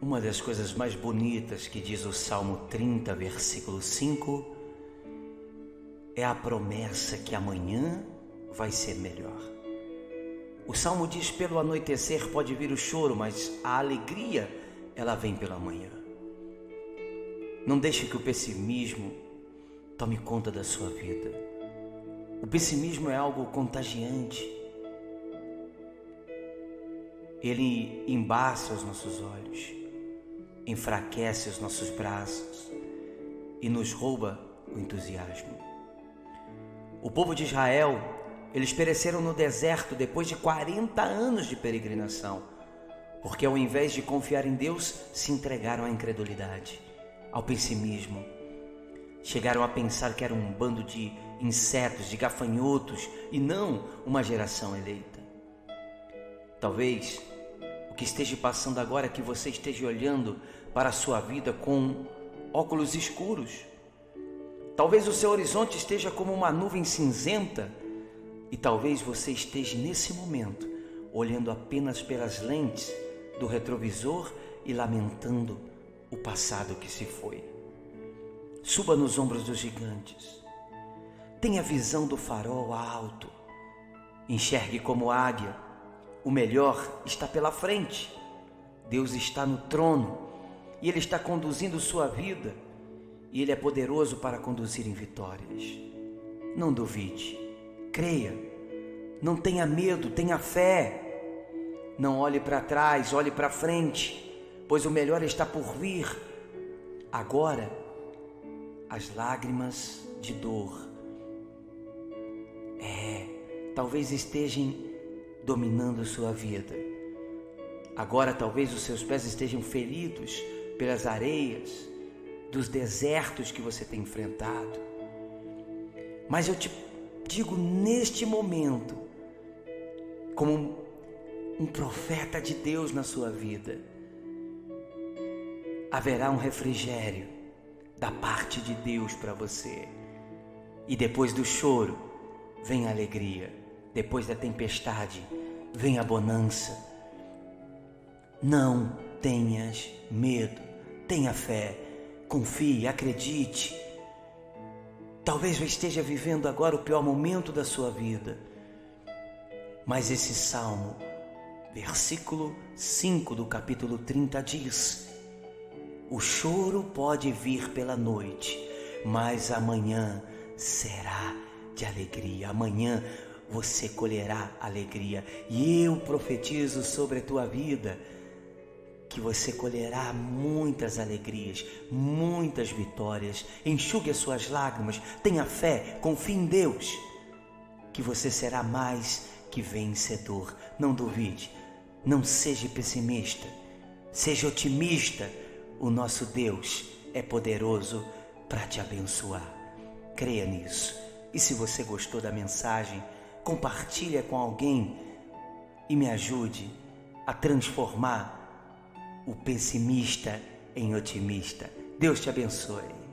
Uma das coisas mais bonitas que diz o Salmo 30, versículo 5, é a promessa que amanhã vai ser melhor. O salmo diz: pelo anoitecer pode vir o choro, mas a alegria ela vem pela manhã. Não deixe que o pessimismo tome conta da sua vida. O pessimismo é algo contagiante. Ele embaça os nossos olhos, enfraquece os nossos braços e nos rouba o entusiasmo. O povo de Israel, eles pereceram no deserto depois de 40 anos de peregrinação, porque ao invés de confiar em Deus, se entregaram à incredulidade, ao pessimismo. Chegaram a pensar que era um bando de insetos, de gafanhotos e não uma geração eleita. Talvez o que esteja passando agora é que você esteja olhando para a sua vida com óculos escuros Talvez o seu horizonte esteja como uma nuvem cinzenta e talvez você esteja nesse momento olhando apenas pelas lentes do retrovisor e lamentando o passado que se foi. Suba nos ombros dos gigantes. Tenha visão do farol alto. Enxergue como águia. O melhor está pela frente. Deus está no trono e Ele está conduzindo sua vida e Ele é poderoso para conduzir em vitórias. Não duvide, creia, não tenha medo, tenha fé. Não olhe para trás, olhe para frente, pois o melhor está por vir. Agora, as lágrimas de dor, é, talvez estejam dominando sua vida. Agora, talvez os seus pés estejam feridos pelas areias, dos desertos que você tem enfrentado. Mas eu te digo neste momento, como um, um profeta de Deus na sua vida, haverá um refrigério da parte de Deus para você. E depois do choro, vem a alegria. Depois da tempestade, vem a bonança. Não tenhas medo, tenha fé Confie, acredite. Talvez eu esteja vivendo agora o pior momento da sua vida. Mas esse salmo, versículo 5 do capítulo 30 diz: O choro pode vir pela noite, mas amanhã será de alegria. Amanhã você colherá alegria. E eu profetizo sobre a tua vida que você colherá muitas alegrias, muitas vitórias. Enxugue as suas lágrimas, tenha fé, confie em Deus, que você será mais que vencedor. Não duvide, não seja pessimista, seja otimista. O nosso Deus é poderoso para te abençoar. Creia nisso. E se você gostou da mensagem, compartilhe com alguém e me ajude a transformar o pessimista em otimista. Deus te abençoe.